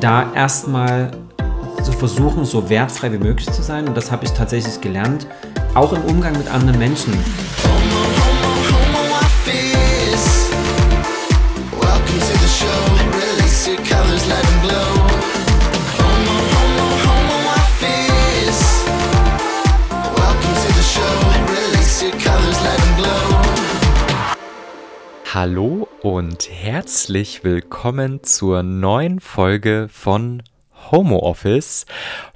da erstmal zu versuchen, so wertfrei wie möglich zu sein. Und das habe ich tatsächlich gelernt, auch im Umgang mit anderen Menschen. Hallo und herzlich willkommen zur neuen Folge von Homeoffice.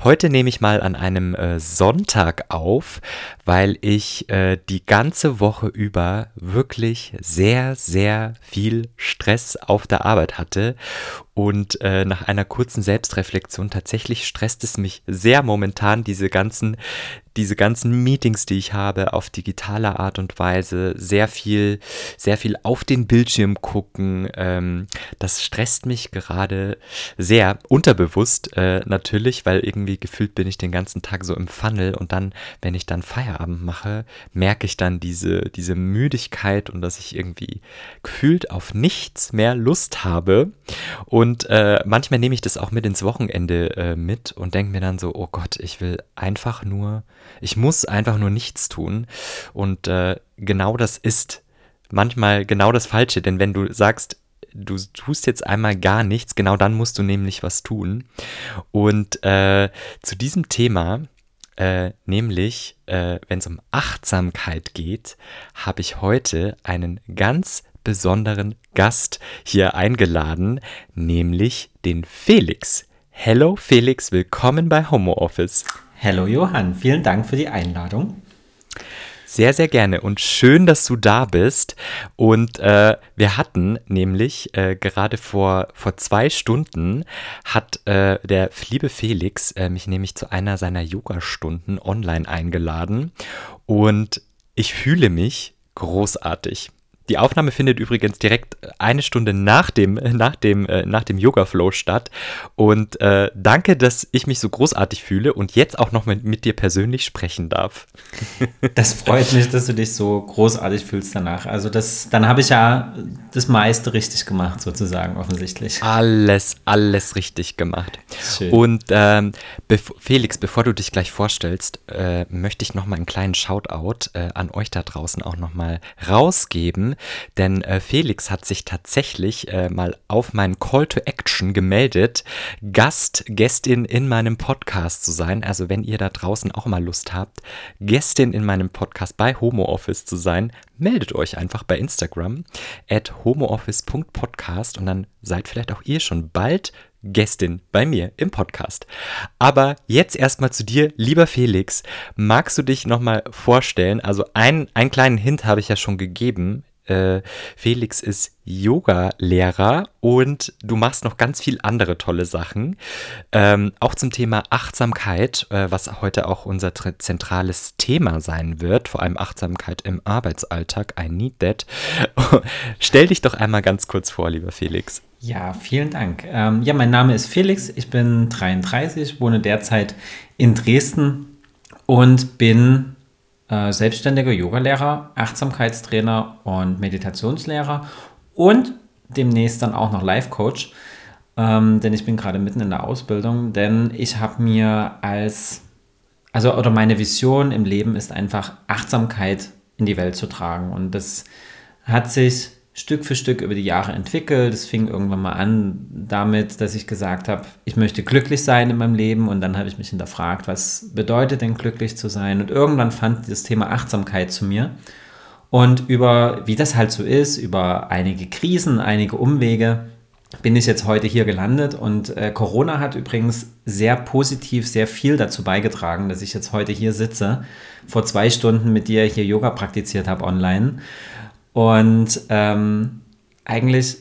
Heute nehme ich mal an einem äh, Sonntag auf, weil ich äh, die ganze Woche über wirklich sehr, sehr viel Stress auf der Arbeit hatte. Und äh, nach einer kurzen Selbstreflexion tatsächlich stresst es mich sehr momentan, diese ganzen diese ganzen Meetings, die ich habe, auf digitale Art und Weise, sehr viel, sehr viel auf den Bildschirm gucken, ähm, das stresst mich gerade sehr unterbewusst äh, natürlich, weil irgendwie gefühlt bin ich den ganzen Tag so im Funnel und dann, wenn ich dann Feierabend mache, merke ich dann diese, diese Müdigkeit und dass ich irgendwie gefühlt auf nichts mehr Lust habe. Und äh, manchmal nehme ich das auch mit ins Wochenende äh, mit und denke mir dann so, oh Gott, ich will einfach nur ich muss einfach nur nichts tun. Und äh, genau das ist manchmal genau das Falsche, denn wenn du sagst, du tust jetzt einmal gar nichts, genau dann musst du nämlich was tun. Und äh, zu diesem Thema, äh, nämlich äh, wenn es um Achtsamkeit geht, habe ich heute einen ganz besonderen Gast hier eingeladen, nämlich den Felix. Hello Felix, willkommen bei Homo Office. Hallo Johann, vielen Dank für die Einladung. Sehr, sehr gerne und schön, dass du da bist. Und äh, wir hatten nämlich äh, gerade vor, vor zwei Stunden hat äh, der liebe Felix äh, mich nämlich zu einer seiner Yoga-Stunden online eingeladen und ich fühle mich großartig. Die Aufnahme findet übrigens direkt eine Stunde nach dem, nach dem, äh, nach dem Yoga-Flow statt. Und äh, danke, dass ich mich so großartig fühle und jetzt auch noch mit, mit dir persönlich sprechen darf. Das freut mich, dass du dich so großartig fühlst danach. Also das, dann habe ich ja das meiste richtig gemacht, sozusagen, offensichtlich. Alles, alles richtig gemacht. Schön. Und ähm, bev Felix, bevor du dich gleich vorstellst, äh, möchte ich noch mal einen kleinen Shoutout äh, an euch da draußen auch noch mal denn äh, Felix hat sich tatsächlich äh, mal auf meinen Call to Action gemeldet, Gast, Gästin in meinem Podcast zu sein. Also wenn ihr da draußen auch mal Lust habt, Gästin in meinem Podcast bei Homo Office zu sein, meldet euch einfach bei Instagram at homooffice.podcast und dann seid vielleicht auch ihr schon bald Gästin bei mir im Podcast. Aber jetzt erstmal zu dir, lieber Felix. Magst du dich nochmal vorstellen? Also ein, einen kleinen Hint habe ich ja schon gegeben äh, Felix ist Yoga-Lehrer und du machst noch ganz viel andere tolle Sachen. Ähm, auch zum Thema Achtsamkeit, äh, was heute auch unser zentrales Thema sein wird, vor allem Achtsamkeit im Arbeitsalltag. I need that. Stell dich doch einmal ganz kurz vor, lieber Felix. Ja, vielen Dank. Ähm, ja, mein Name ist Felix, ich bin 33, wohne derzeit in Dresden und bin äh, selbstständiger Yogalehrer, Achtsamkeitstrainer und Meditationslehrer und demnächst dann auch noch Life Coach, ähm, denn ich bin gerade mitten in der Ausbildung, denn ich habe mir als, also oder meine Vision im Leben ist einfach Achtsamkeit in die Welt zu tragen. Und das hat sich Stück für Stück über die Jahre entwickelt. Es fing irgendwann mal an damit, dass ich gesagt habe, ich möchte glücklich sein in meinem Leben und dann habe ich mich hinterfragt, was bedeutet denn glücklich zu sein? Und irgendwann fand das Thema Achtsamkeit zu mir. Und über, wie das halt so ist, über einige Krisen, einige Umwege, bin ich jetzt heute hier gelandet und äh, Corona hat übrigens sehr positiv, sehr viel dazu beigetragen, dass ich jetzt heute hier sitze, vor zwei Stunden mit dir hier Yoga praktiziert habe online und ähm, eigentlich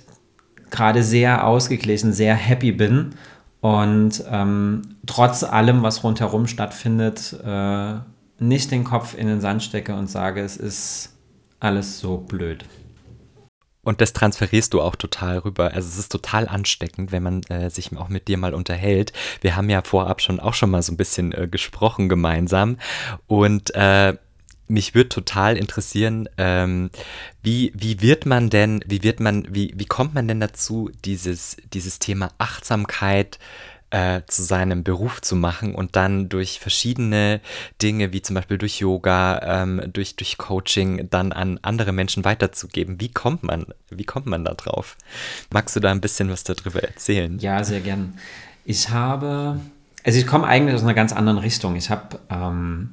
gerade sehr ausgeglichen, sehr happy bin und ähm, trotz allem, was rundherum stattfindet, äh, nicht den Kopf in den Sand stecke und sage, es ist alles so blöd. Und das transferierst du auch total rüber. Also es ist total ansteckend, wenn man äh, sich auch mit dir mal unterhält. Wir haben ja vorab schon auch schon mal so ein bisschen äh, gesprochen gemeinsam. Und äh, mich würde total interessieren, ähm, wie, wie wird man denn, wie wird man, wie, wie kommt man denn dazu, dieses, dieses Thema Achtsamkeit äh, zu seinem Beruf zu machen und dann durch verschiedene Dinge, wie zum Beispiel durch Yoga, ähm, durch, durch Coaching, dann an andere Menschen weiterzugeben. Wie kommt man, wie kommt man da drauf? Magst du da ein bisschen was darüber erzählen? Ja, sehr gern. Ich habe, also ich komme eigentlich aus einer ganz anderen Richtung. Ich habe ähm,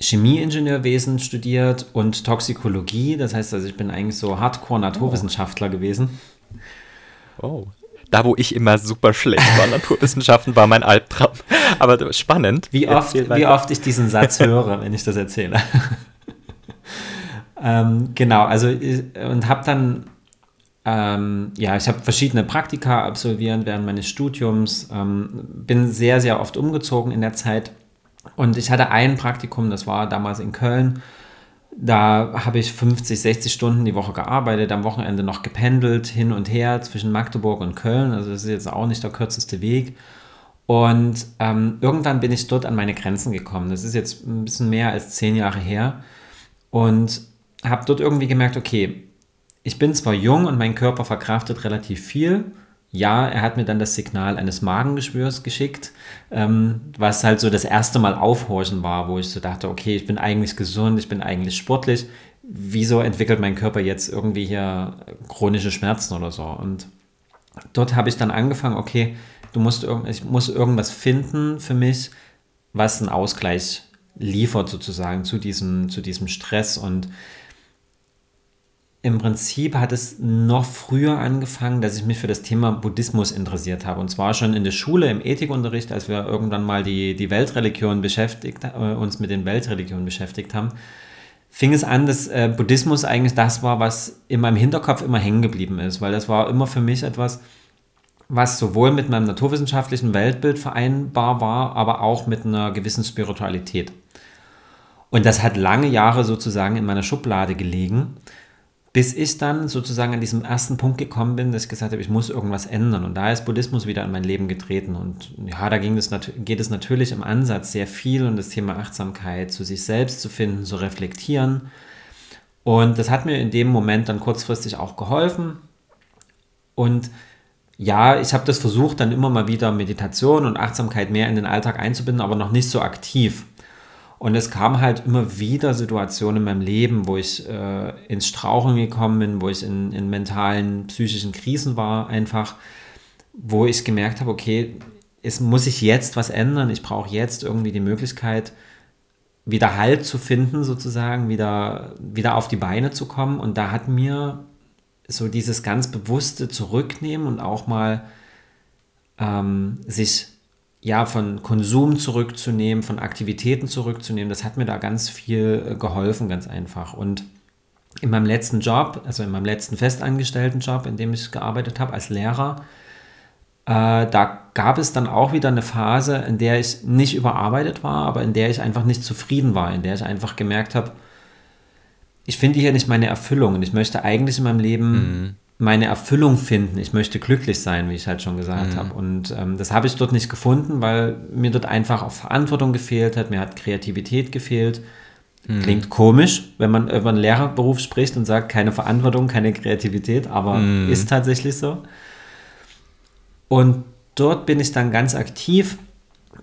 Chemieingenieurwesen studiert und Toxikologie. Das heißt also, ich bin eigentlich so Hardcore-Naturwissenschaftler oh. gewesen. Oh. Da, wo ich immer super schlecht war, Naturwissenschaften war mein Albtraum. Aber spannend. Wie oft, wie oft ich diesen Satz höre, wenn ich das erzähle. ähm, genau, also und habe dann, ähm, ja, ich habe verschiedene Praktika absolviert während meines Studiums, ähm, bin sehr, sehr oft umgezogen in der Zeit und ich hatte ein Praktikum, das war damals in Köln. Da habe ich 50, 60 Stunden die Woche gearbeitet, am Wochenende noch gependelt, hin und her zwischen Magdeburg und Köln. Also das ist jetzt auch nicht der kürzeste Weg. Und ähm, irgendwann bin ich dort an meine Grenzen gekommen. Das ist jetzt ein bisschen mehr als zehn Jahre her. Und habe dort irgendwie gemerkt, okay, ich bin zwar jung und mein Körper verkraftet relativ viel, ja, er hat mir dann das Signal eines Magengeschwürs geschickt, ähm, was halt so das erste Mal aufhorchen war, wo ich so dachte, okay, ich bin eigentlich gesund, ich bin eigentlich sportlich. Wieso entwickelt mein Körper jetzt irgendwie hier chronische Schmerzen oder so? Und dort habe ich dann angefangen, okay, du musst ich muss irgendwas finden für mich, was einen Ausgleich liefert sozusagen zu diesem, zu diesem Stress und im Prinzip hat es noch früher angefangen, dass ich mich für das Thema Buddhismus interessiert habe. Und zwar schon in der Schule, im Ethikunterricht, als wir irgendwann mal die, die Weltreligion beschäftigt, äh, uns mit den Weltreligionen beschäftigt haben, fing es an, dass äh, Buddhismus eigentlich das war, was in meinem Hinterkopf immer hängen geblieben ist. Weil das war immer für mich etwas, was sowohl mit meinem naturwissenschaftlichen Weltbild vereinbar war, aber auch mit einer gewissen Spiritualität. Und das hat lange Jahre sozusagen in meiner Schublade gelegen bis ich dann sozusagen an diesem ersten Punkt gekommen bin, dass ich gesagt habe, ich muss irgendwas ändern. Und da ist Buddhismus wieder in mein Leben getreten. Und ja, da ging es geht es natürlich im Ansatz sehr viel um das Thema Achtsamkeit, zu sich selbst zu finden, zu reflektieren. Und das hat mir in dem Moment dann kurzfristig auch geholfen. Und ja, ich habe das versucht, dann immer mal wieder Meditation und Achtsamkeit mehr in den Alltag einzubinden, aber noch nicht so aktiv. Und es kam halt immer wieder Situationen in meinem Leben, wo ich äh, ins Strauchen gekommen bin, wo ich in, in mentalen, psychischen Krisen war, einfach, wo ich gemerkt habe, okay, es muss sich jetzt was ändern. Ich brauche jetzt irgendwie die Möglichkeit, wieder Halt zu finden, sozusagen, wieder, wieder auf die Beine zu kommen. Und da hat mir so dieses ganz bewusste Zurücknehmen und auch mal ähm, sich ja, von Konsum zurückzunehmen, von Aktivitäten zurückzunehmen, das hat mir da ganz viel äh, geholfen, ganz einfach. Und in meinem letzten Job, also in meinem letzten festangestellten Job, in dem ich gearbeitet habe als Lehrer, äh, da gab es dann auch wieder eine Phase, in der ich nicht überarbeitet war, aber in der ich einfach nicht zufrieden war, in der ich einfach gemerkt habe, ich finde hier nicht meine Erfüllung und ich möchte eigentlich in meinem Leben mhm meine Erfüllung finden. Ich möchte glücklich sein, wie ich halt schon gesagt mhm. habe. Und ähm, das habe ich dort nicht gefunden, weil mir dort einfach auch Verantwortung gefehlt hat, mir hat Kreativität gefehlt. Mhm. Klingt komisch, wenn man über einen Lehrerberuf spricht und sagt, keine Verantwortung, keine Kreativität, aber mhm. ist tatsächlich so. Und dort bin ich dann ganz aktiv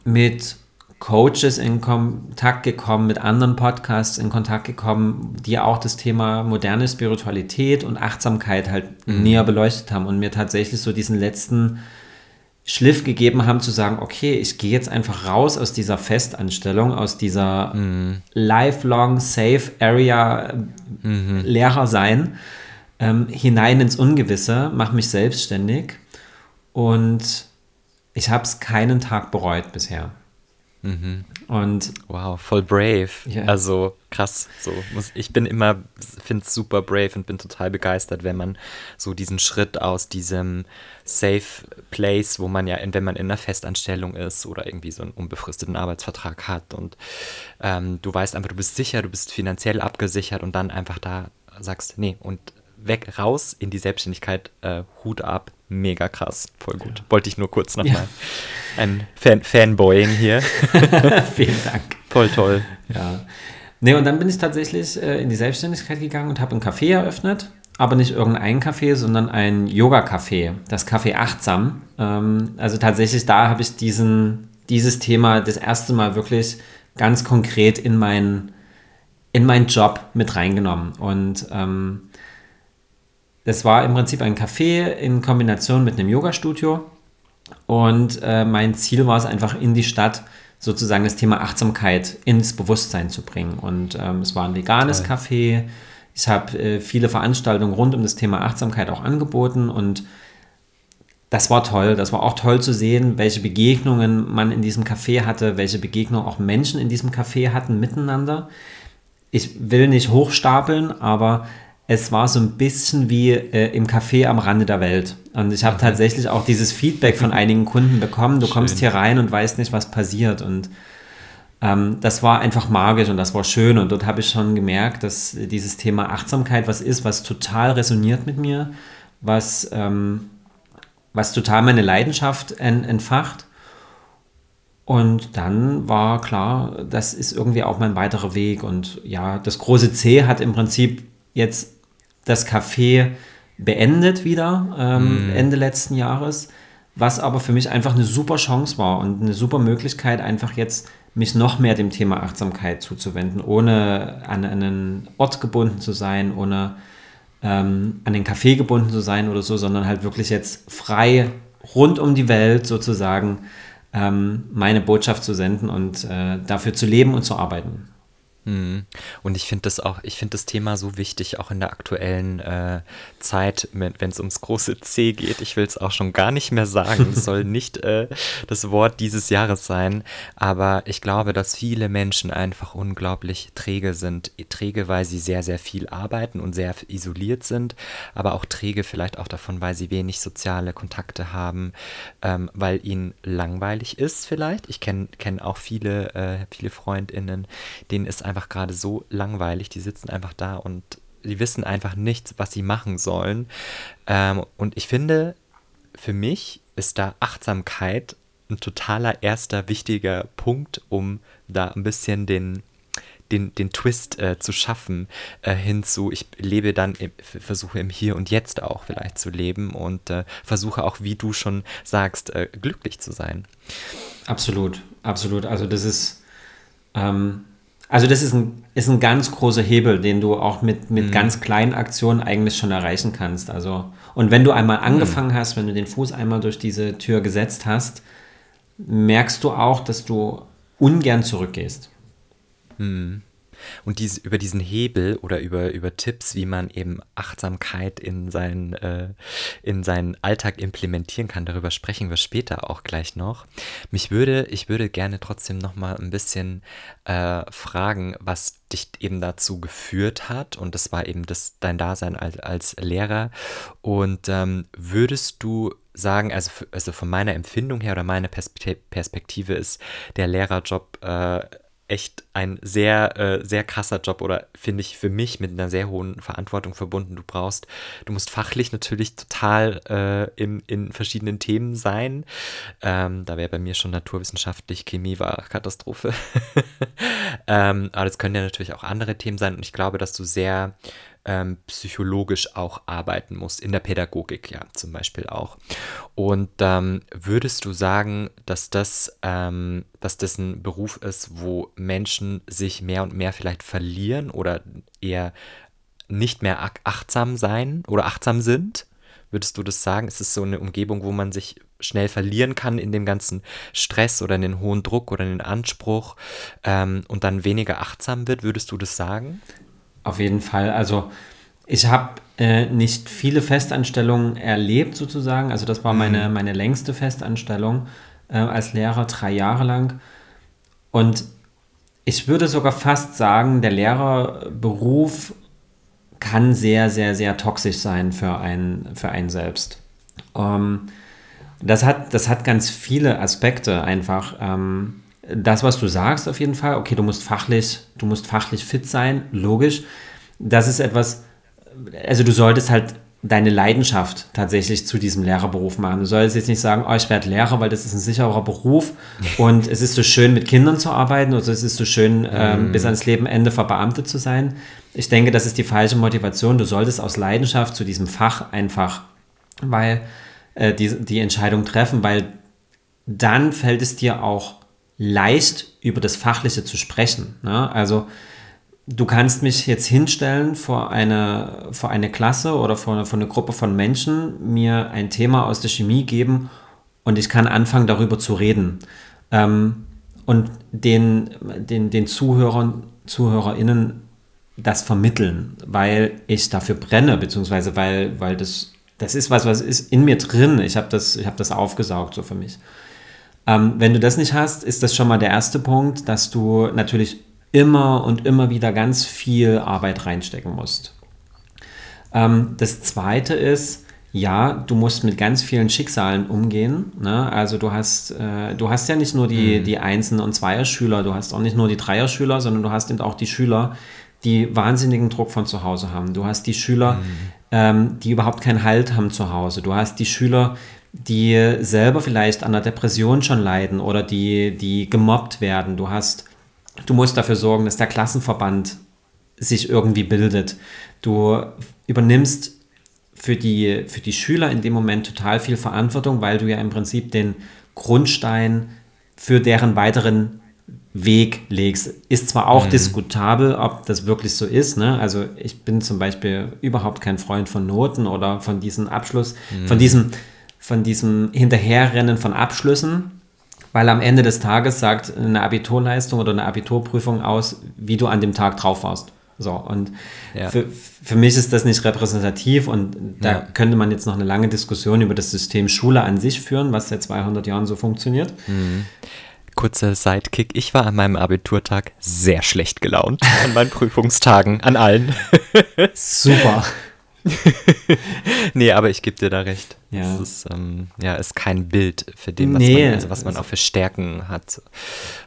mit Coaches in Kontakt gekommen, mit anderen Podcasts in Kontakt gekommen, die auch das Thema moderne Spiritualität und Achtsamkeit halt mhm. näher beleuchtet haben und mir tatsächlich so diesen letzten Schliff gegeben haben zu sagen, okay, ich gehe jetzt einfach raus aus dieser Festanstellung, aus dieser mhm. lifelong safe area mhm. Lehrer sein, ähm, hinein ins Ungewisse, mache mich selbstständig und ich habe es keinen Tag bereut bisher. Mhm. Und wow, voll brave. Yeah. Also krass. So muss, ich bin immer, finde es super brave und bin total begeistert, wenn man so diesen Schritt aus diesem Safe Place, wo man ja, wenn man in einer Festanstellung ist oder irgendwie so einen unbefristeten Arbeitsvertrag hat und ähm, du weißt einfach, du bist sicher, du bist finanziell abgesichert und dann einfach da sagst, nee, und weg, raus in die Selbstständigkeit, äh, Hut ab, mega krass, voll gut. Ja. Wollte ich nur kurz nochmal ja. ein Fan Fanboying hier. Vielen Dank. Voll toll. Ja. Nee, und dann bin ich tatsächlich äh, in die Selbstständigkeit gegangen und habe ein Café eröffnet. Aber nicht irgendein Café, sondern ein Yoga-Café, das Café Achtsam. Ähm, also tatsächlich, da habe ich diesen, dieses Thema das erste Mal wirklich ganz konkret in meinen in meinen Job mit reingenommen. Und ähm, das war im Prinzip ein Café in Kombination mit einem Yoga-Studio. Und äh, mein Ziel war es einfach in die Stadt sozusagen das Thema Achtsamkeit ins Bewusstsein zu bringen. Und ähm, es war ein veganes Toll. Café. Ich habe äh, viele Veranstaltungen rund um das Thema Achtsamkeit auch angeboten und das war toll. Das war auch toll zu sehen, welche Begegnungen man in diesem Café hatte, welche Begegnungen auch Menschen in diesem Café hatten miteinander. Ich will nicht hochstapeln, aber es war so ein bisschen wie äh, im Café am Rande der Welt. Und ich habe mhm. tatsächlich auch dieses Feedback von einigen Kunden bekommen. Du Schön. kommst hier rein und weißt nicht, was passiert. Und ähm, das war einfach magisch und das war schön. Und dort habe ich schon gemerkt, dass dieses Thema Achtsamkeit was ist, was total resoniert mit mir, was, ähm, was total meine Leidenschaft en entfacht. Und dann war klar, das ist irgendwie auch mein weiterer Weg. Und ja, das große C hat im Prinzip jetzt das Café beendet wieder ähm, mm. Ende letzten Jahres, was aber für mich einfach eine super Chance war und eine super Möglichkeit, einfach jetzt mich noch mehr dem Thema Achtsamkeit zuzuwenden, ohne an einen Ort gebunden zu sein, ohne ähm, an den Café gebunden zu sein oder so, sondern halt wirklich jetzt frei rund um die Welt sozusagen ähm, meine Botschaft zu senden und äh, dafür zu leben und zu arbeiten. Mhm. Und ich finde das auch, ich finde das Thema so wichtig, auch in der aktuellen äh, Zeit, wenn es ums große C geht. Ich will es auch schon gar nicht mehr sagen. Es soll nicht äh, das Wort dieses Jahres sein. Aber ich glaube, dass viele Menschen einfach unglaublich träge sind. Träge, weil sie sehr, sehr viel arbeiten und sehr isoliert sind, aber auch träge vielleicht auch davon, weil sie wenig soziale Kontakte haben, ähm, weil ihnen langweilig ist vielleicht. Ich kenne kenn auch viele, äh, viele FreundInnen, denen ist einfach einfach gerade so langweilig. Die sitzen einfach da und die wissen einfach nicht, was sie machen sollen. Ähm, und ich finde, für mich ist da Achtsamkeit ein totaler erster wichtiger Punkt, um da ein bisschen den, den, den Twist äh, zu schaffen, äh, hinzu, ich lebe dann, im, versuche im Hier und Jetzt auch vielleicht zu leben und äh, versuche auch, wie du schon sagst, äh, glücklich zu sein. Absolut, absolut. Also das ist, ähm, also das ist ein, ist ein ganz großer Hebel, den du auch mit, mit mhm. ganz kleinen Aktionen eigentlich schon erreichen kannst. Also, und wenn du einmal mhm. angefangen mhm. hast, wenn du den Fuß einmal durch diese Tür gesetzt hast, merkst du auch, dass du ungern zurückgehst. Mhm. Und diese, über diesen Hebel oder über, über Tipps, wie man eben Achtsamkeit in seinen, äh, in seinen Alltag implementieren kann, darüber sprechen wir später auch gleich noch. Mich würde, ich würde gerne trotzdem noch mal ein bisschen äh, fragen, was dich eben dazu geführt hat. Und das war eben das, dein Dasein als, als Lehrer. Und ähm, würdest du sagen, also, also von meiner Empfindung her oder meiner Perspektive ist der Lehrerjob äh, echt ein sehr, äh, sehr krasser Job oder finde ich für mich mit einer sehr hohen Verantwortung verbunden. Du brauchst, du musst fachlich natürlich total äh, in, in verschiedenen Themen sein. Ähm, da wäre bei mir schon naturwissenschaftlich, Chemie war Katastrophe. ähm, aber das können ja natürlich auch andere Themen sein und ich glaube, dass du sehr ähm, psychologisch auch arbeiten musst, in der Pädagogik ja zum Beispiel auch. Und ähm, würdest du sagen, dass das, ähm, dass das ein Beruf ist, wo Menschen sich mehr und mehr vielleicht verlieren oder eher nicht mehr achtsam sein oder achtsam sind? Würdest du das sagen? Ist es so eine Umgebung, wo man sich schnell verlieren kann in dem ganzen Stress oder in den hohen Druck oder in den Anspruch ähm, und dann weniger achtsam wird? Würdest du das sagen? Auf jeden Fall. Also ich habe äh, nicht viele Festanstellungen erlebt sozusagen. Also das war mhm. meine, meine längste Festanstellung äh, als Lehrer, drei Jahre lang. Und ich würde sogar fast sagen, der Lehrerberuf kann sehr, sehr, sehr toxisch sein für einen, für einen selbst. Ähm, das, hat, das hat ganz viele Aspekte einfach. Ähm, das, was du sagst, auf jeden Fall, okay, du musst fachlich, du musst fachlich fit sein, logisch. Das ist etwas, also du solltest halt deine Leidenschaft tatsächlich zu diesem Lehrerberuf machen. Du solltest jetzt nicht sagen, oh, ich werde Lehrer, weil das ist ein sicherer Beruf und es ist so schön, mit Kindern zu arbeiten oder es ist so schön, ähm, bis ans Lebenende verbeamtet zu sein. Ich denke, das ist die falsche Motivation. Du solltest aus Leidenschaft zu diesem Fach einfach, weil äh, die, die Entscheidung treffen, weil dann fällt es dir auch leicht, über das Fachliche zu sprechen. Ne? Also du kannst mich jetzt hinstellen vor eine, vor eine Klasse oder vor, vor eine Gruppe von Menschen, mir ein Thema aus der Chemie geben und ich kann anfangen, darüber zu reden. Ähm, und den, den, den Zuhörern, ZuhörerInnen das vermitteln, weil ich dafür brenne, beziehungsweise weil, weil das, das ist was, was ist in mir drin. Ich habe das, hab das aufgesaugt so für mich. Ähm, wenn du das nicht hast, ist das schon mal der erste Punkt, dass du natürlich immer und immer wieder ganz viel Arbeit reinstecken musst. Ähm, das zweite ist, ja, du musst mit ganz vielen Schicksalen umgehen. Ne? Also du hast, äh, du hast ja nicht nur die, mhm. die Einsen- und Zweier-Schüler, du hast auch nicht nur die Dreier-Schüler, sondern du hast eben auch die Schüler, die wahnsinnigen Druck von zu Hause haben. Du hast die Schüler, mhm. ähm, die überhaupt keinen Halt haben zu Hause. Du hast die Schüler, die selber vielleicht an der Depression schon leiden oder die, die gemobbt werden. Du hast Du musst dafür sorgen, dass der Klassenverband sich irgendwie bildet. Du übernimmst für die, für die Schüler in dem Moment total viel Verantwortung, weil du ja im Prinzip den Grundstein für deren weiteren Weg legst. Ist zwar auch mhm. diskutabel, ob das wirklich so ist. Ne? Also ich bin zum Beispiel überhaupt kein Freund von Noten oder von diesem Abschluss, mhm. von diesem, von diesem Hinterherrennen von Abschlüssen weil am Ende des Tages sagt eine Abiturleistung oder eine Abiturprüfung aus, wie du an dem Tag drauf warst. So, und ja. für, für mich ist das nicht repräsentativ und da ja. könnte man jetzt noch eine lange Diskussion über das System Schule an sich führen, was seit 200 Jahren so funktioniert. Mhm. Kurzer Sidekick, ich war an meinem Abiturtag sehr schlecht gelaunt, an meinen Prüfungstagen, an allen. Super. nee, aber ich gebe dir da recht. Ja. Es ist, ähm, ja, ist kein Bild für dem, was, nee, man, also was man auch für Stärken hat.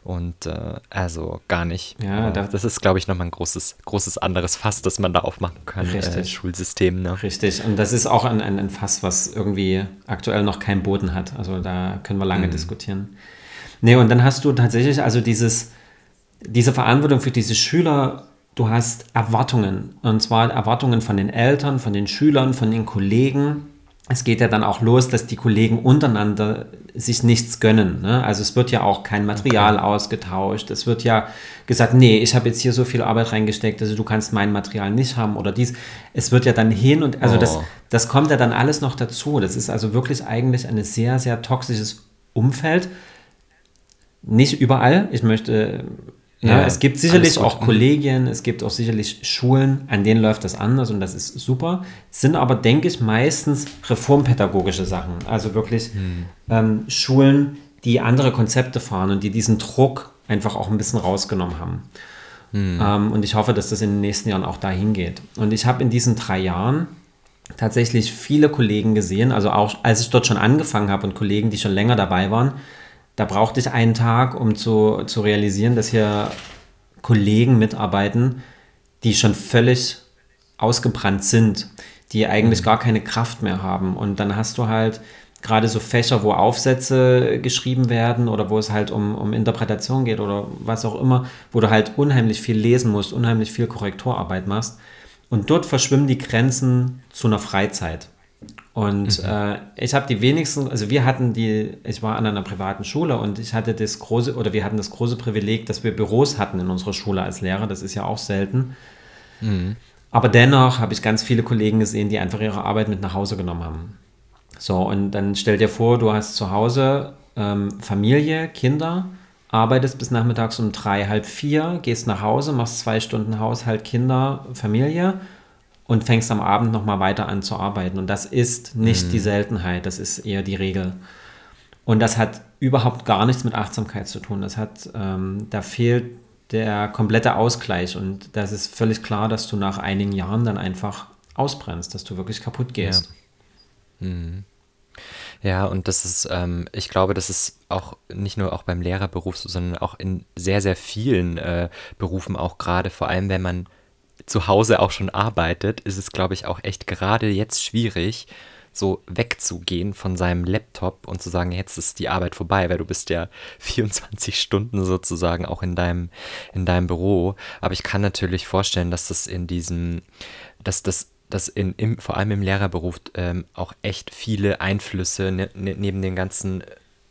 Und äh, also gar nicht. Ja, äh, das ist, glaube ich, nochmal ein großes, großes anderes Fass, das man da aufmachen kann. Äh, Richtig. Äh, Schulsystem. Ne? Richtig. Und das ist auch ein, ein, ein, Fass, was irgendwie aktuell noch keinen Boden hat. Also da können wir lange mhm. diskutieren. Nee, und dann hast du tatsächlich also dieses, diese Verantwortung für diese Schüler du hast Erwartungen. Und zwar Erwartungen von den Eltern, von den Schülern, von den Kollegen. Es geht ja dann auch los, dass die Kollegen untereinander sich nichts gönnen. Ne? Also es wird ja auch kein Material okay. ausgetauscht. Es wird ja gesagt, nee, ich habe jetzt hier so viel Arbeit reingesteckt, also du kannst mein Material nicht haben oder dies. Es wird ja dann hin und also oh. das, das kommt ja dann alles noch dazu. Das ist also wirklich eigentlich ein sehr, sehr toxisches Umfeld. Nicht überall. Ich möchte ja, ja, es gibt sicherlich auch Kollegien, es gibt auch sicherlich Schulen, an denen läuft das anders und das ist super. Es sind aber, denke ich, meistens reformpädagogische Sachen. Also wirklich hm. ähm, Schulen, die andere Konzepte fahren und die diesen Druck einfach auch ein bisschen rausgenommen haben. Hm. Ähm, und ich hoffe, dass das in den nächsten Jahren auch dahin geht. Und ich habe in diesen drei Jahren tatsächlich viele Kollegen gesehen, also auch als ich dort schon angefangen habe und Kollegen, die schon länger dabei waren, da brauchte ich einen Tag, um zu, zu realisieren, dass hier Kollegen mitarbeiten, die schon völlig ausgebrannt sind, die eigentlich mhm. gar keine Kraft mehr haben. Und dann hast du halt gerade so Fächer, wo Aufsätze geschrieben werden oder wo es halt um, um Interpretation geht oder was auch immer, wo du halt unheimlich viel lesen musst, unheimlich viel Korrekturarbeit machst. Und dort verschwimmen die Grenzen zu einer Freizeit. Und mhm. äh, ich habe die wenigsten, also wir hatten die, ich war an einer privaten Schule und ich hatte das große, oder wir hatten das große Privileg, dass wir Büros hatten in unserer Schule als Lehrer. Das ist ja auch selten. Mhm. Aber dennoch habe ich ganz viele Kollegen gesehen, die einfach ihre Arbeit mit nach Hause genommen haben. So, und dann stell dir vor, du hast zu Hause ähm, Familie, Kinder, arbeitest bis nachmittags um drei, halb vier, gehst nach Hause, machst zwei Stunden Haushalt, Kinder, Familie und fängst am Abend nochmal weiter an zu arbeiten. Und das ist nicht mhm. die Seltenheit, das ist eher die Regel. Und das hat überhaupt gar nichts mit Achtsamkeit zu tun. Das hat, ähm, da fehlt der komplette Ausgleich. Und das ist völlig klar, dass du nach einigen Jahren dann einfach ausbrennst, dass du wirklich kaputt gehst. Ja, mhm. ja und das ist, ähm, ich glaube, das ist auch nicht nur auch beim Lehrerberuf, sondern auch in sehr, sehr vielen äh, Berufen, auch gerade vor allem, wenn man zu Hause auch schon arbeitet, ist es, glaube ich, auch echt gerade jetzt schwierig, so wegzugehen von seinem Laptop und zu sagen, jetzt ist die Arbeit vorbei, weil du bist ja 24 Stunden sozusagen auch in deinem, in deinem Büro. Aber ich kann natürlich vorstellen, dass das in diesem, dass das dass in, im, vor allem im Lehrerberuf ähm, auch echt viele Einflüsse ne, ne, neben den ganzen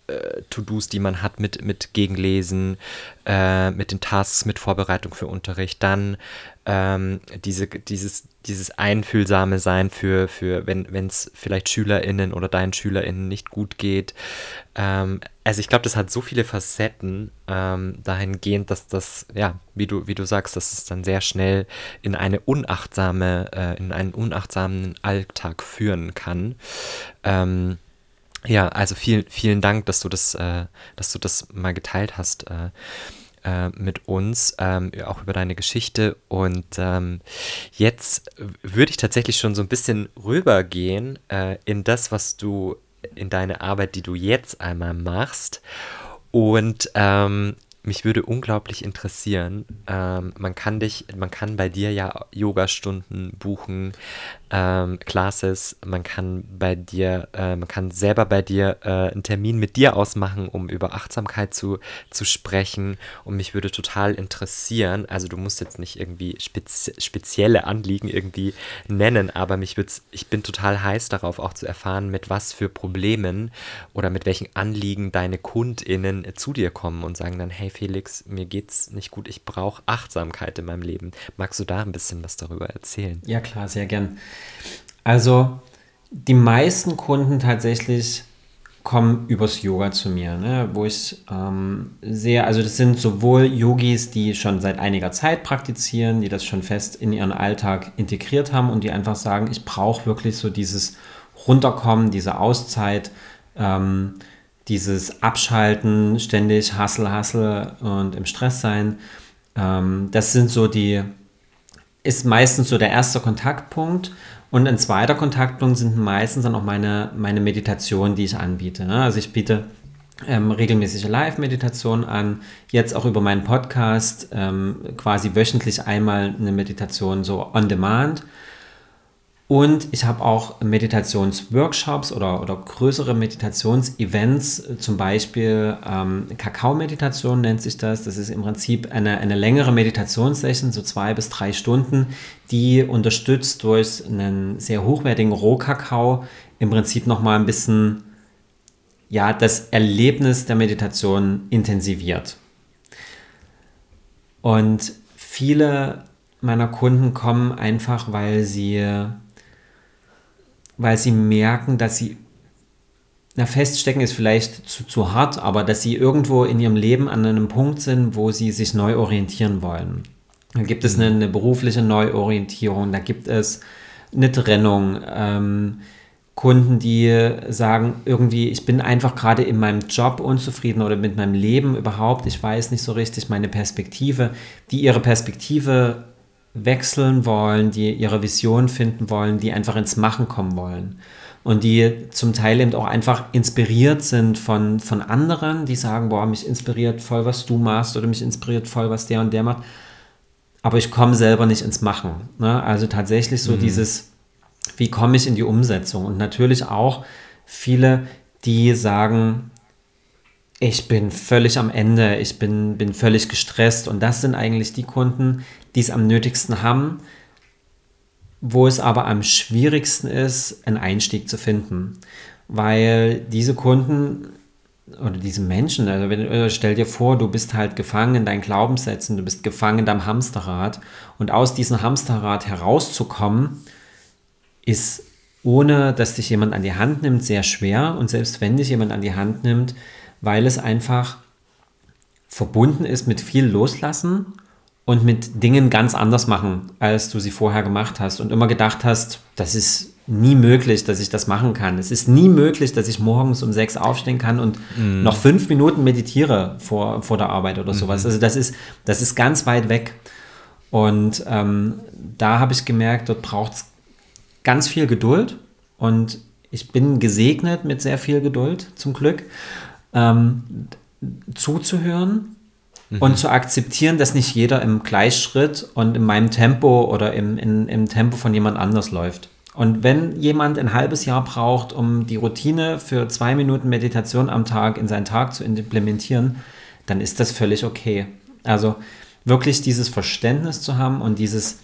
äh, To-Dos, die man hat mit, mit Gegenlesen, äh, mit den Tasks, mit Vorbereitung für Unterricht, dann ähm, diese, dieses, dieses einfühlsame Sein für, für wenn es vielleicht SchülerInnen oder deinen SchülerInnen nicht gut geht. Ähm, also ich glaube, das hat so viele Facetten ähm, dahingehend, dass das, ja, wie du, wie du sagst, dass es dann sehr schnell in eine unachtsame, äh, in einen unachtsamen Alltag führen kann. Ähm, ja, also vielen, vielen Dank, dass du das, äh, dass du das mal geteilt hast äh, äh, mit uns, ähm, auch über deine Geschichte. Und ähm, jetzt würde ich tatsächlich schon so ein bisschen rübergehen äh, in das, was du, in deine Arbeit, die du jetzt einmal machst. Und ähm, mich würde unglaublich interessieren. Ähm, man kann dich, man kann bei dir ja Yoga-Stunden buchen, ähm, Classes, man kann bei dir, äh, man kann selber bei dir äh, einen Termin mit dir ausmachen, um über Achtsamkeit zu, zu sprechen. Und mich würde total interessieren, also du musst jetzt nicht irgendwie spezi spezielle Anliegen irgendwie nennen, aber mich wird's, ich bin total heiß darauf, auch zu erfahren, mit was für Problemen oder mit welchen Anliegen deine KundInnen zu dir kommen und sagen dann, hey Felix, mir geht's nicht gut, ich brauche Achtsamkeit in meinem Leben. Magst du da ein bisschen was darüber erzählen? Ja, klar, sehr gern. Also die meisten Kunden tatsächlich kommen übers Yoga zu mir, ne? wo ich ähm, sehe, also das sind sowohl Yogis, die schon seit einiger Zeit praktizieren, die das schon fest in ihren Alltag integriert haben und die einfach sagen, ich brauche wirklich so dieses Runterkommen, diese Auszeit, ähm, dieses Abschalten, ständig Hassel, Hassel und im Stress sein. Ähm, das sind so die, ist meistens so der erste Kontaktpunkt. Und ein zweiter Kontaktpunkt sind meistens dann auch meine, meine Meditationen, die ich anbiete. Ne? Also ich biete ähm, regelmäßige Live-Meditationen an, jetzt auch über meinen Podcast, ähm, quasi wöchentlich einmal eine Meditation so on demand. Und ich habe auch Meditationsworkshops oder, oder größere Meditationsevents, zum Beispiel ähm, Kakao-Meditation nennt sich das. Das ist im Prinzip eine, eine längere Meditationssession, so zwei bis drei Stunden, die unterstützt durch einen sehr hochwertigen Rohkakao im Prinzip nochmal ein bisschen ja, das Erlebnis der Meditation intensiviert. Und viele meiner Kunden kommen einfach, weil sie weil sie merken, dass sie, na, feststecken ist vielleicht zu, zu hart, aber dass sie irgendwo in ihrem Leben an einem Punkt sind, wo sie sich neu orientieren wollen. Da gibt es eine, eine berufliche Neuorientierung, da gibt es eine Trennung. Ähm, Kunden, die sagen, irgendwie, ich bin einfach gerade in meinem Job unzufrieden oder mit meinem Leben überhaupt, ich weiß nicht so richtig meine Perspektive, die ihre Perspektive wechseln wollen, die ihre Vision finden wollen, die einfach ins Machen kommen wollen. Und die zum Teil eben auch einfach inspiriert sind von, von anderen, die sagen, boah, mich inspiriert voll, was du machst oder mich inspiriert voll, was der und der macht. Aber ich komme selber nicht ins Machen. Ne? Also tatsächlich so mhm. dieses, wie komme ich in die Umsetzung? Und natürlich auch viele, die sagen, ich bin völlig am Ende, ich bin, bin völlig gestresst. Und das sind eigentlich die Kunden, die es am nötigsten haben, wo es aber am schwierigsten ist, einen Einstieg zu finden. Weil diese Kunden oder diese Menschen, also wenn, äh, stell dir vor, du bist halt gefangen in deinen Glaubenssätzen, du bist gefangen in deinem Hamsterrad und aus diesem Hamsterrad herauszukommen, ist ohne dass dich jemand an die Hand nimmt, sehr schwer. Und selbst wenn dich jemand an die Hand nimmt, weil es einfach verbunden ist mit viel Loslassen und mit Dingen ganz anders machen, als du sie vorher gemacht hast und immer gedacht hast, das ist nie möglich, dass ich das machen kann. Es ist nie möglich, dass ich morgens um sechs aufstehen kann und mm. noch fünf Minuten meditiere vor, vor der Arbeit oder sowas. Mm. Also das ist, das ist ganz weit weg. Und ähm, da habe ich gemerkt, dort braucht es ganz viel Geduld und ich bin gesegnet mit sehr viel Geduld, zum Glück, ähm, zuzuhören mhm. und zu akzeptieren, dass nicht jeder im Gleichschritt und in meinem Tempo oder im, in, im Tempo von jemand anders läuft. Und wenn jemand ein halbes Jahr braucht, um die Routine für zwei Minuten Meditation am Tag in seinen Tag zu implementieren, dann ist das völlig okay. Also wirklich dieses Verständnis zu haben und dieses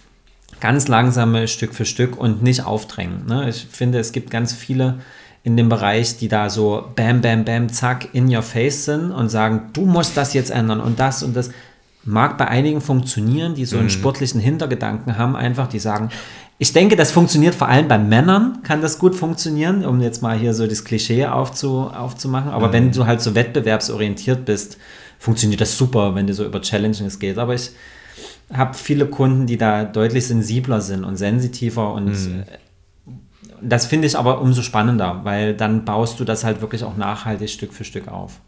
ganz langsame Stück für Stück und nicht aufdrängen. Ne? Ich finde, es gibt ganz viele in dem Bereich, die da so bam, bam, bam, zack, in your face sind und sagen, du musst das jetzt ändern und das und das. Mag bei einigen funktionieren, die so einen mhm. sportlichen Hintergedanken haben, einfach, die sagen, ich denke, das funktioniert vor allem bei Männern, kann das gut funktionieren, um jetzt mal hier so das Klischee aufzu, aufzumachen. Aber mhm. wenn du halt so wettbewerbsorientiert bist, funktioniert das super, wenn du so über Challenges geht. Aber ich habe viele Kunden, die da deutlich sensibler sind und sensitiver und mhm. Das finde ich aber umso spannender, weil dann baust du das halt wirklich auch nachhaltig Stück für Stück auf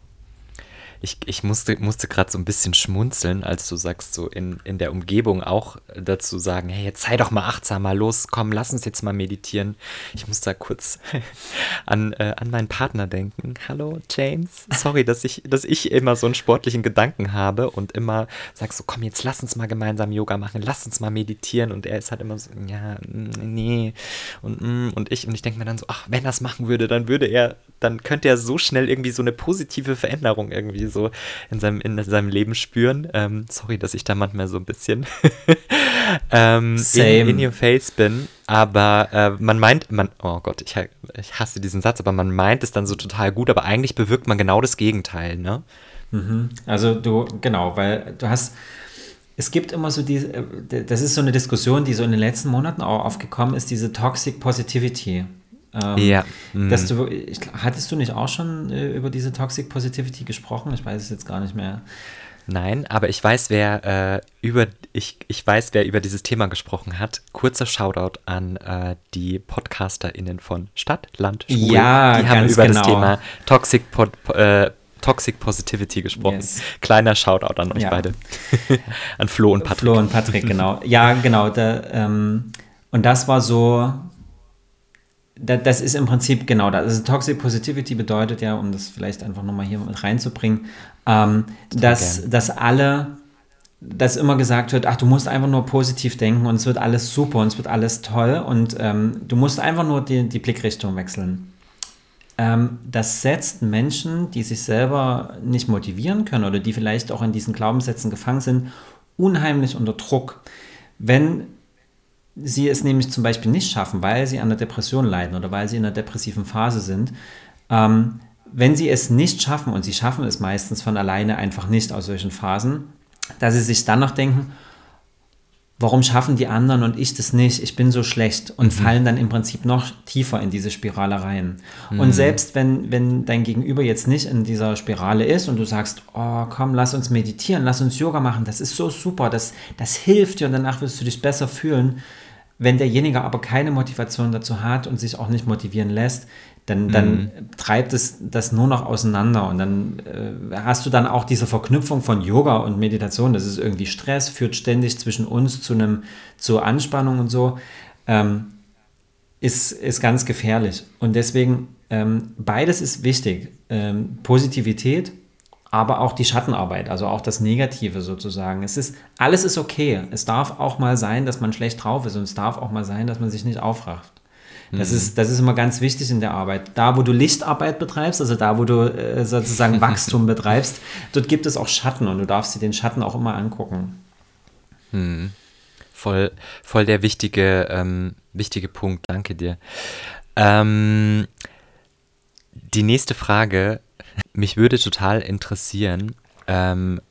ich, ich musste, musste gerade so ein bisschen schmunzeln, als du sagst, so in, in der Umgebung auch dazu sagen, hey, jetzt sei doch mal achtsam, mal los, komm, lass uns jetzt mal meditieren. Ich muss da kurz an, äh, an meinen Partner denken. Hallo, James. Sorry, dass ich, dass ich immer so einen sportlichen Gedanken habe und immer sag so, komm, jetzt lass uns mal gemeinsam Yoga machen, lass uns mal meditieren. Und er ist halt immer so, ja, mm, nee. Und, mm, und ich, und ich denke mir dann so, ach, wenn er das machen würde, dann würde er, dann könnte er so schnell irgendwie so eine positive Veränderung irgendwie so in seinem, in seinem Leben spüren. Ähm, sorry, dass ich da manchmal so ein bisschen ähm, in, in, your face bin. Aber äh, man meint, man, oh Gott, ich, ich hasse diesen Satz, aber man meint es dann so total gut, aber eigentlich bewirkt man genau das Gegenteil, ne? Mhm. Also du, genau, weil du hast, es gibt immer so diese, äh, das ist so eine Diskussion, die so in den letzten Monaten auch aufgekommen ist, diese Toxic Positivity. Ähm, ja. Mhm. Dass du, ich, hattest du nicht auch schon äh, über diese Toxic Positivity gesprochen? Ich weiß es jetzt gar nicht mehr. Nein, aber ich weiß, wer äh, über ich, ich weiß, wer über dieses Thema gesprochen hat. Kurzer Shoutout an äh, die PodcasterInnen von Stadt, Land, Schwul. Ja, die haben über genau. das Thema Toxic Pod, äh, Toxic Positivity gesprochen. Yes. Kleiner Shoutout an euch ja. beide. an Flo und Patrick. Flo und Patrick, genau. Ja, genau. Da, ähm, und das war so, das ist im Prinzip genau das. Also Toxic Positivity bedeutet ja, um das vielleicht einfach nochmal hier mit reinzubringen, ähm, dass, dass alle, dass immer gesagt wird, ach, du musst einfach nur positiv denken und es wird alles super und es wird alles toll und ähm, du musst einfach nur die, die Blickrichtung wechseln. Ähm, das setzt Menschen, die sich selber nicht motivieren können oder die vielleicht auch in diesen Glaubenssätzen gefangen sind, unheimlich unter Druck. Wenn sie es nämlich zum Beispiel nicht schaffen, weil sie an der Depression leiden oder weil sie in einer depressiven Phase sind, ähm, wenn sie es nicht schaffen, und sie schaffen es meistens von alleine einfach nicht aus solchen Phasen, dass sie sich dann noch denken, warum schaffen die anderen und ich das nicht? Ich bin so schlecht und mhm. fallen dann im Prinzip noch tiefer in diese Spirale rein. Mhm. Und selbst wenn, wenn dein Gegenüber jetzt nicht in dieser Spirale ist und du sagst, oh komm, lass uns meditieren, lass uns Yoga machen, das ist so super, das, das hilft dir und danach wirst du dich besser fühlen, wenn derjenige aber keine Motivation dazu hat und sich auch nicht motivieren lässt, dann, dann mhm. treibt es das nur noch auseinander und dann äh, hast du dann auch diese Verknüpfung von Yoga und Meditation. Das ist irgendwie Stress, führt ständig zwischen uns zu einem zur Anspannung und so. Ähm, ist, ist ganz gefährlich. Und deswegen, ähm, beides ist wichtig. Ähm, Positivität aber auch die Schattenarbeit, also auch das Negative sozusagen. Es ist, alles ist okay. Es darf auch mal sein, dass man schlecht drauf ist und es darf auch mal sein, dass man sich nicht aufrafft. Das, mhm. ist, das ist immer ganz wichtig in der Arbeit. Da, wo du Lichtarbeit betreibst, also da, wo du äh, sozusagen Wachstum betreibst, dort gibt es auch Schatten und du darfst dir den Schatten auch immer angucken. Mhm. Voll, voll der wichtige, ähm, wichtige Punkt. Danke dir. Ähm, die nächste Frage mich würde total interessieren, ähm,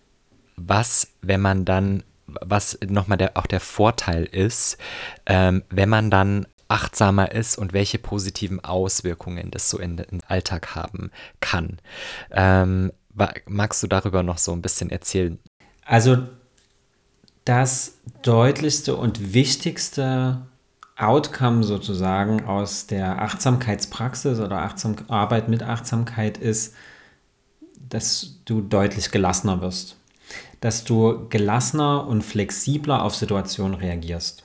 was, wenn man dann, was nochmal der, auch der Vorteil ist, ähm, wenn man dann achtsamer ist und welche positiven Auswirkungen das so in den Alltag haben kann. Ähm, magst du darüber noch so ein bisschen erzählen? Also das deutlichste und wichtigste Outcome sozusagen aus der Achtsamkeitspraxis oder Achtsam Arbeit mit Achtsamkeit ist, dass du deutlich gelassener wirst, dass du gelassener und flexibler auf Situationen reagierst.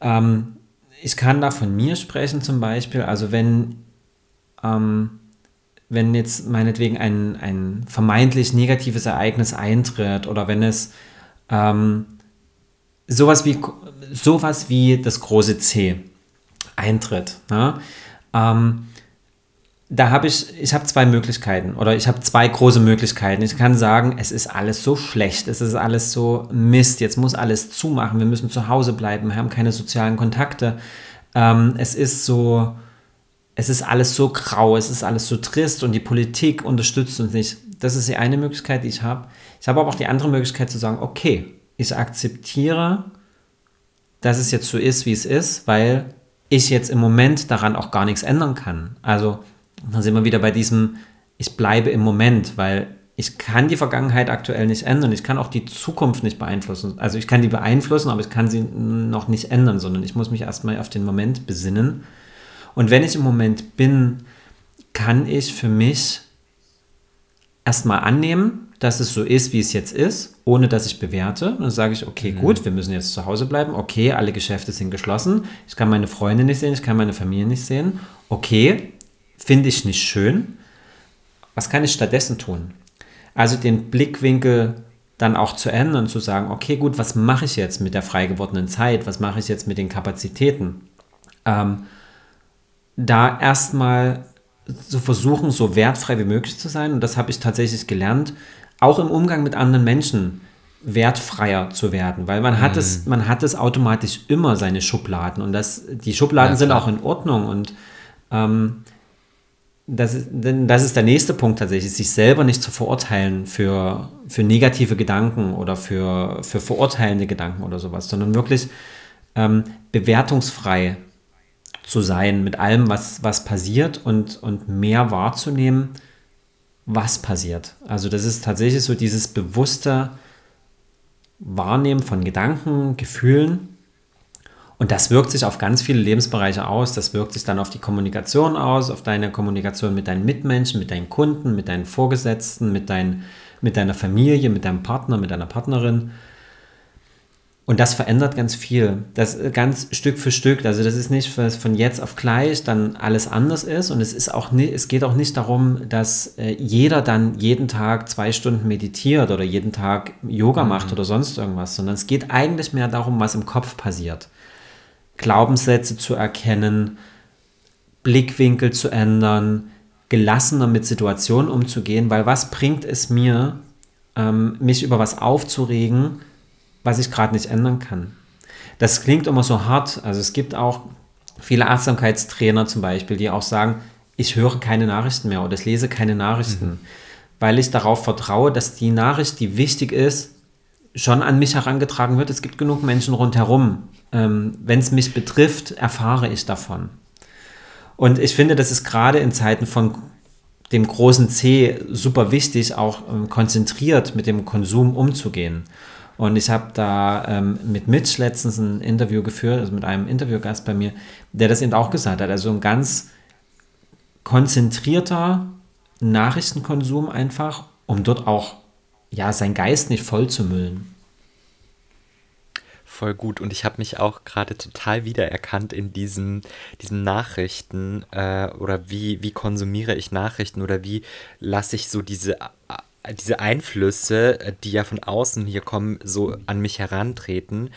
Ähm, ich kann da von mir sprechen zum Beispiel, also wenn, ähm, wenn jetzt meinetwegen ein, ein vermeintlich negatives Ereignis eintritt oder wenn es ähm, sowas, wie, sowas wie das große C eintritt, ne? ähm, da habe ich, ich habe zwei Möglichkeiten oder ich habe zwei große Möglichkeiten. Ich kann sagen, es ist alles so schlecht, es ist alles so Mist, jetzt muss alles zumachen, wir müssen zu Hause bleiben, wir haben keine sozialen Kontakte. Ähm, es ist so, es ist alles so grau, es ist alles so trist und die Politik unterstützt uns nicht. Das ist die eine Möglichkeit, die ich habe. Ich habe aber auch die andere Möglichkeit zu sagen, okay, ich akzeptiere, dass es jetzt so ist, wie es ist, weil ich jetzt im Moment daran auch gar nichts ändern kann. Also dann sind wir wieder bei diesem, ich bleibe im Moment, weil ich kann die Vergangenheit aktuell nicht ändern. Ich kann auch die Zukunft nicht beeinflussen. Also ich kann die beeinflussen, aber ich kann sie noch nicht ändern, sondern ich muss mich erstmal auf den Moment besinnen. Und wenn ich im Moment bin, kann ich für mich erstmal annehmen, dass es so ist, wie es jetzt ist, ohne dass ich bewerte. Dann sage ich, okay, mhm. gut, wir müssen jetzt zu Hause bleiben. Okay, alle Geschäfte sind geschlossen. Ich kann meine Freunde nicht sehen, ich kann meine Familie nicht sehen. Okay, finde ich nicht schön. Was kann ich stattdessen tun? Also den Blickwinkel dann auch zu ändern, zu sagen, okay, gut, was mache ich jetzt mit der frei gewordenen Zeit? Was mache ich jetzt mit den Kapazitäten? Ähm, da erstmal zu versuchen, so wertfrei wie möglich zu sein. Und das habe ich tatsächlich gelernt, auch im Umgang mit anderen Menschen wertfreier zu werden, weil man hat mhm. es, man hat es automatisch immer seine Schubladen und das, die Schubladen ja, sind auch in Ordnung und ähm, das ist, das ist der nächste Punkt tatsächlich, sich selber nicht zu verurteilen für, für negative Gedanken oder für, für verurteilende Gedanken oder sowas, sondern wirklich ähm, bewertungsfrei zu sein mit allem, was, was passiert und, und mehr wahrzunehmen, was passiert. Also das ist tatsächlich so dieses bewusste Wahrnehmen von Gedanken, Gefühlen und das wirkt sich auf ganz viele Lebensbereiche aus. Das wirkt sich dann auf die Kommunikation aus, auf deine Kommunikation mit deinen Mitmenschen, mit deinen Kunden, mit deinen Vorgesetzten, mit, dein, mit deiner Familie, mit deinem Partner, mit deiner Partnerin. Und das verändert ganz viel. Das ganz Stück für Stück. Also das ist nicht dass von jetzt auf gleich dann alles anders ist. Und es ist auch nicht, es geht auch nicht darum, dass äh, jeder dann jeden Tag zwei Stunden meditiert oder jeden Tag Yoga macht mhm. oder sonst irgendwas, sondern es geht eigentlich mehr darum, was im Kopf passiert. Glaubenssätze zu erkennen, Blickwinkel zu ändern, gelassener mit Situationen umzugehen, weil was bringt es mir, ähm, mich über was aufzuregen, was ich gerade nicht ändern kann? Das klingt immer so hart. Also es gibt auch viele Achtsamkeitstrainer zum Beispiel, die auch sagen, ich höre keine Nachrichten mehr oder ich lese keine Nachrichten, mhm. weil ich darauf vertraue, dass die Nachricht, die wichtig ist, schon an mich herangetragen wird. Es gibt genug Menschen rundherum, ähm, wenn es mich betrifft, erfahre ich davon. Und ich finde, das ist gerade in Zeiten von dem großen C super wichtig, auch ähm, konzentriert mit dem Konsum umzugehen. Und ich habe da ähm, mit Mitch letztens ein Interview geführt, also mit einem Interviewgast bei mir, der das eben auch gesagt hat. Also ein ganz konzentrierter Nachrichtenkonsum einfach, um dort auch ja, seinen Geist nicht voll zu müllen voll gut. Und ich habe mich auch gerade total wiedererkannt in diesen, diesen Nachrichten äh, oder wie, wie konsumiere ich Nachrichten oder wie lasse ich so diese, diese Einflüsse, äh, die ja von außen hier kommen, so an mich herantreten.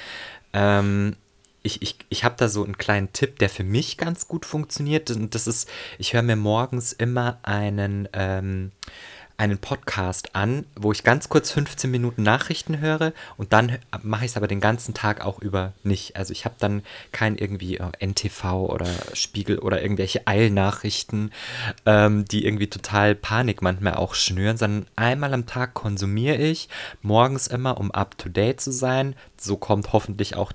Ähm, ich, ich, ich habe da so einen kleinen Tipp, der für mich ganz gut funktioniert. Und das ist, ich höre mir morgens immer einen ähm, einen Podcast an, wo ich ganz kurz 15 Minuten Nachrichten höre und dann mache ich es aber den ganzen Tag auch über nicht. Also ich habe dann kein irgendwie äh, NTV oder Spiegel oder irgendwelche Eilnachrichten, ähm, die irgendwie total Panik manchmal auch schnüren, sondern einmal am Tag konsumiere ich, morgens immer, um up-to-date zu sein. So kommt hoffentlich auch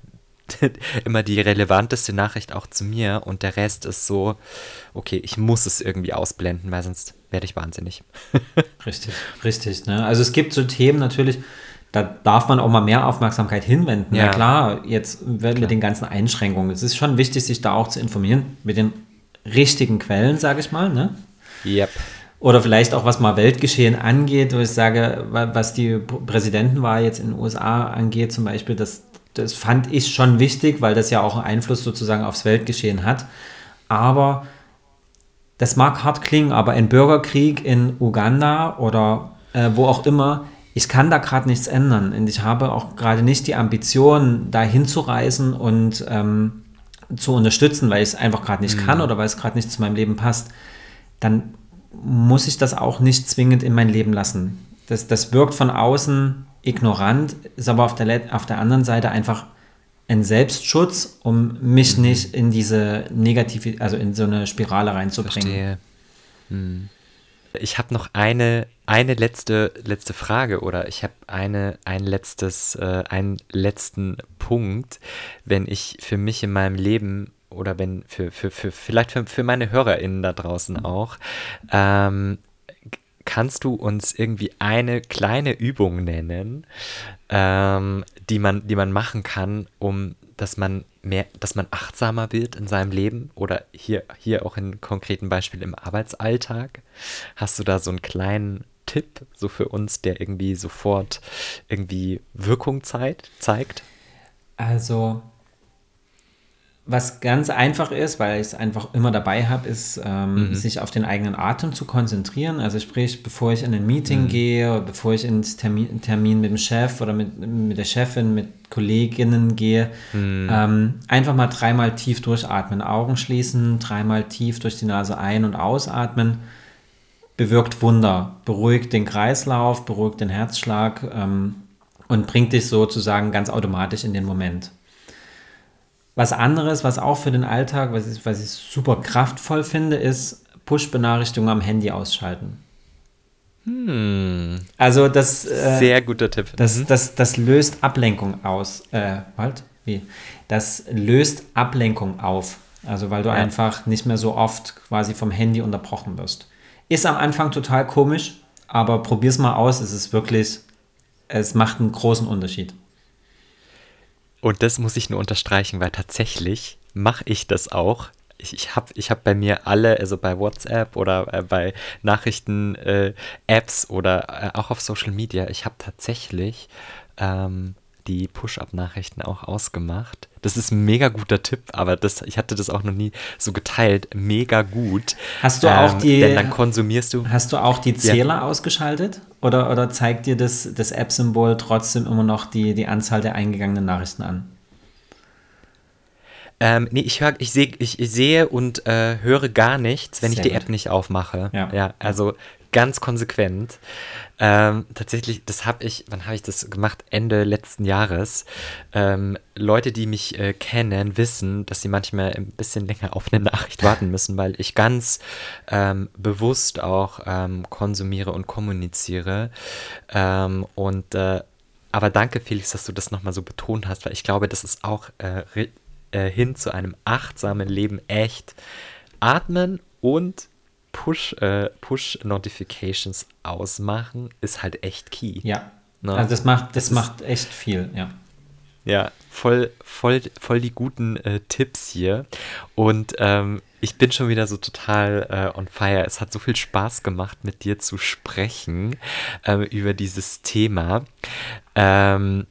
immer die relevanteste Nachricht auch zu mir und der Rest ist so, okay, ich muss es irgendwie ausblenden, weil sonst werde ich wahnsinnig. richtig, richtig. Ne? Also es gibt so Themen natürlich, da darf man auch mal mehr Aufmerksamkeit hinwenden. Ja, ja klar, jetzt klar. mit den ganzen Einschränkungen. Es ist schon wichtig, sich da auch zu informieren mit den richtigen Quellen, sage ich mal. Ne? Yep. Oder vielleicht auch, was mal Weltgeschehen angeht, wo ich sage, was die Präsidentenwahl jetzt in den USA angeht, zum Beispiel, das, das fand ich schon wichtig, weil das ja auch einen Einfluss sozusagen aufs Weltgeschehen hat. Aber das mag hart klingen, aber ein Bürgerkrieg in Uganda oder äh, wo auch immer, ich kann da gerade nichts ändern. Und ich habe auch gerade nicht die Ambition, da hinzureisen und ähm, zu unterstützen, weil ich es einfach gerade nicht mhm. kann oder weil es gerade nicht zu meinem Leben passt. Dann muss ich das auch nicht zwingend in mein Leben lassen. Das, das wirkt von außen ignorant, ist aber auf der, auf der anderen Seite einfach ein Selbstschutz, um mich mhm. nicht in diese negative, also in so eine Spirale reinzubringen. Hm. Ich habe noch eine, eine letzte, letzte Frage oder ich habe eine, ein letztes, äh, einen letzten Punkt, wenn ich für mich in meinem Leben oder wenn für, für, für vielleicht für, für meine HörerInnen da draußen auch, ähm, kannst du uns irgendwie eine kleine Übung nennen, ähm, die, man, die man machen kann, um dass man mehr, dass man achtsamer wird in seinem Leben oder hier, hier auch in konkreten Beispielen im Arbeitsalltag? Hast du da so einen kleinen Tipp so für uns, der irgendwie sofort irgendwie Wirkung zeigt? Also was ganz einfach ist, weil ich es einfach immer dabei habe, ist, ähm, mhm. sich auf den eigenen Atem zu konzentrieren. Also sprich, bevor ich in ein Meeting mhm. gehe, bevor ich ins Termin, Termin mit dem Chef oder mit, mit der Chefin, mit Kolleginnen gehe, mhm. ähm, einfach mal dreimal tief durchatmen, Augen schließen, dreimal tief durch die Nase ein- und ausatmen. Bewirkt Wunder, beruhigt den Kreislauf, beruhigt den Herzschlag ähm, und bringt dich sozusagen ganz automatisch in den Moment. Was anderes, was auch für den Alltag, was ich, was ich super kraftvoll finde, ist Push-Benachrichtigungen am Handy ausschalten. Hm. Also das äh, sehr guter Tipp. Das, mhm. das, das löst Ablenkung aus. Äh, halt, wie? Das löst Ablenkung auf. Also weil du ja. einfach nicht mehr so oft quasi vom Handy unterbrochen wirst. Ist am Anfang total komisch, aber probier's mal aus. Es ist wirklich, es macht einen großen Unterschied. Und das muss ich nur unterstreichen, weil tatsächlich mache ich das auch. Ich, ich habe ich hab bei mir alle, also bei WhatsApp oder äh, bei Nachrichten-Apps äh, oder äh, auch auf Social Media, ich habe tatsächlich ähm, die Push-Up-Nachrichten auch ausgemacht. Das ist ein mega guter Tipp, aber das, ich hatte das auch noch nie so geteilt. Mega gut. Hast du auch ähm, die. Denn dann konsumierst du. Hast du auch die Zähler ja. ausgeschaltet? Oder, oder zeigt dir das, das App-Symbol trotzdem immer noch die, die Anzahl der eingegangenen Nachrichten an? Ähm, nee, ich, hör, ich, seh, ich, ich sehe und äh, höre gar nichts, wenn Sehr ich die. App nicht aufmache. Ja. ja also ganz konsequent. Ähm, tatsächlich, das habe ich, wann habe ich das gemacht? Ende letzten Jahres. Ähm, Leute, die mich äh, kennen, wissen, dass sie manchmal ein bisschen länger auf eine Nachricht warten müssen, weil ich ganz ähm, bewusst auch ähm, konsumiere und kommuniziere. Ähm, und äh, aber danke, Felix, dass du das nochmal so betont hast, weil ich glaube, das ist auch äh, äh, hin zu einem achtsamen Leben echt atmen und Push, äh, Push-Notifications ausmachen, ist halt echt key. Ja. Ne? Also das macht, das, das macht echt viel, ja. Ja, voll, voll, voll die guten äh, Tipps hier. Und ähm, ich bin schon wieder so total äh, on fire. Es hat so viel Spaß gemacht, mit dir zu sprechen äh, über dieses Thema. Ähm,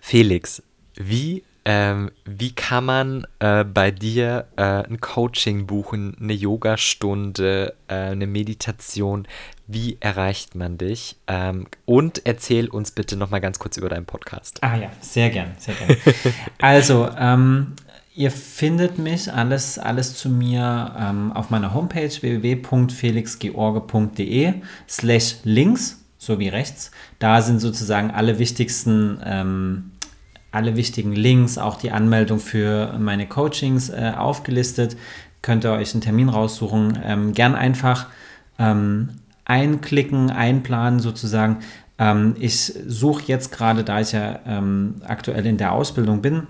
Felix, wie ähm, wie kann man äh, bei dir äh, ein Coaching buchen, eine Yogastunde, äh, eine Meditation? Wie erreicht man dich? Ähm, und erzähl uns bitte noch mal ganz kurz über deinen Podcast. Ah ja, sehr gern, sehr gern. also, ähm, ihr findet mich alles, alles zu mir ähm, auf meiner Homepage www.felixgeorge.de slash links, so wie rechts. Da sind sozusagen alle wichtigsten ähm, alle wichtigen Links, auch die Anmeldung für meine Coachings äh, aufgelistet. Könnt ihr euch einen Termin raussuchen. Ähm, gern einfach ähm, einklicken, einplanen sozusagen. Ähm, ich suche jetzt gerade, da ich ja ähm, aktuell in der Ausbildung bin,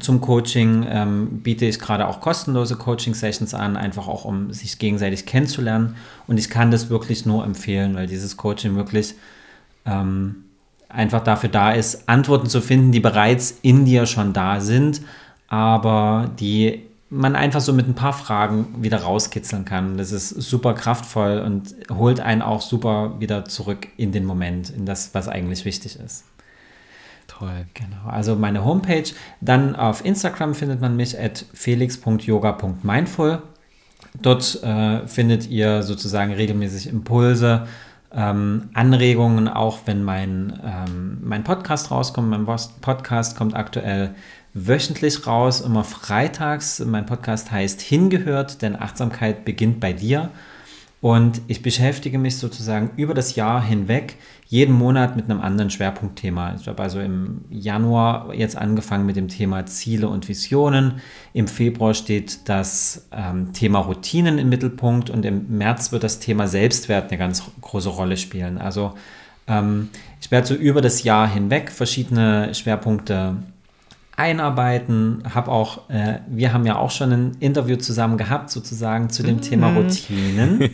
zum Coaching ähm, biete ich gerade auch kostenlose Coaching-Sessions an, einfach auch um sich gegenseitig kennenzulernen. Und ich kann das wirklich nur empfehlen, weil dieses Coaching wirklich ähm, einfach dafür da ist, Antworten zu finden, die bereits in dir schon da sind, aber die man einfach so mit ein paar Fragen wieder rauskitzeln kann. Das ist super kraftvoll und holt einen auch super wieder zurück in den Moment, in das, was eigentlich wichtig ist. Toll. Genau, also meine Homepage. Dann auf Instagram findet man mich at felix.yoga.mindful. dort äh, findet ihr sozusagen regelmäßig Impulse, ähm, Anregungen, auch wenn mein, ähm, mein Podcast rauskommt. Mein Podcast kommt aktuell wöchentlich raus, immer freitags. Mein Podcast heißt Hingehört, denn Achtsamkeit beginnt bei dir. Und ich beschäftige mich sozusagen über das Jahr hinweg jeden Monat mit einem anderen Schwerpunktthema. Ich habe also im Januar jetzt angefangen mit dem Thema Ziele und Visionen. Im Februar steht das ähm, Thema Routinen im Mittelpunkt und im März wird das Thema Selbstwert eine ganz große Rolle spielen. Also ähm, ich werde so über das Jahr hinweg verschiedene Schwerpunkte einarbeiten. Hab auch, äh, wir haben ja auch schon ein Interview zusammen gehabt, sozusagen zu dem mhm. Thema Routinen.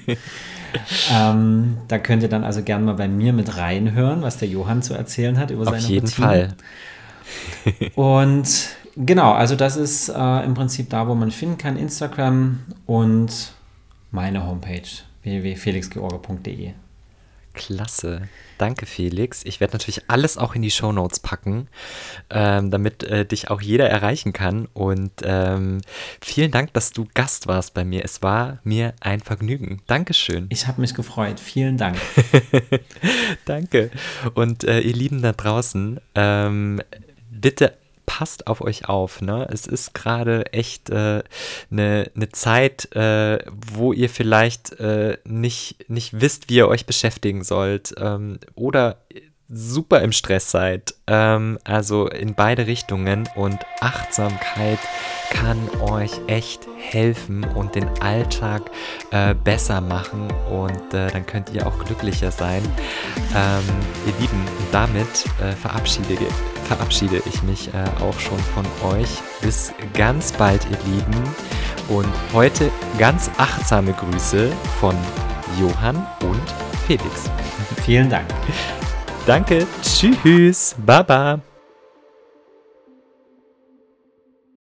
ähm, da könnt ihr dann also gerne mal bei mir mit reinhören, was der Johann zu erzählen hat über Auf seine jeden Routinen. Fall. Und genau, also das ist äh, im Prinzip da, wo man finden kann, Instagram und meine Homepage www.felixgeorge.de. Klasse. Danke, Felix. Ich werde natürlich alles auch in die Show Notes packen, ähm, damit äh, dich auch jeder erreichen kann. Und ähm, vielen Dank, dass du Gast warst bei mir. Es war mir ein Vergnügen. Dankeschön. Ich habe mich gefreut. Vielen Dank. Danke. Und äh, ihr Lieben da draußen, ähm, bitte passt auf euch auf. Ne? Es ist gerade echt eine äh, ne, ne Zeit, äh, wo ihr vielleicht äh, nicht, nicht wisst, wie ihr euch beschäftigen sollt ähm, oder super im Stress seid. Ähm, also in beide Richtungen und Achtsamkeit kann euch echt helfen und den Alltag äh, besser machen und äh, dann könnt ihr auch glücklicher sein. Ähm, ihr Lieben, damit äh, verabschiede, verabschiede ich mich äh, auch schon von euch. Bis ganz bald, ihr Lieben. Und heute ganz achtsame Grüße von Johann und Felix. Vielen Dank. Danke. Tschüss. Baba.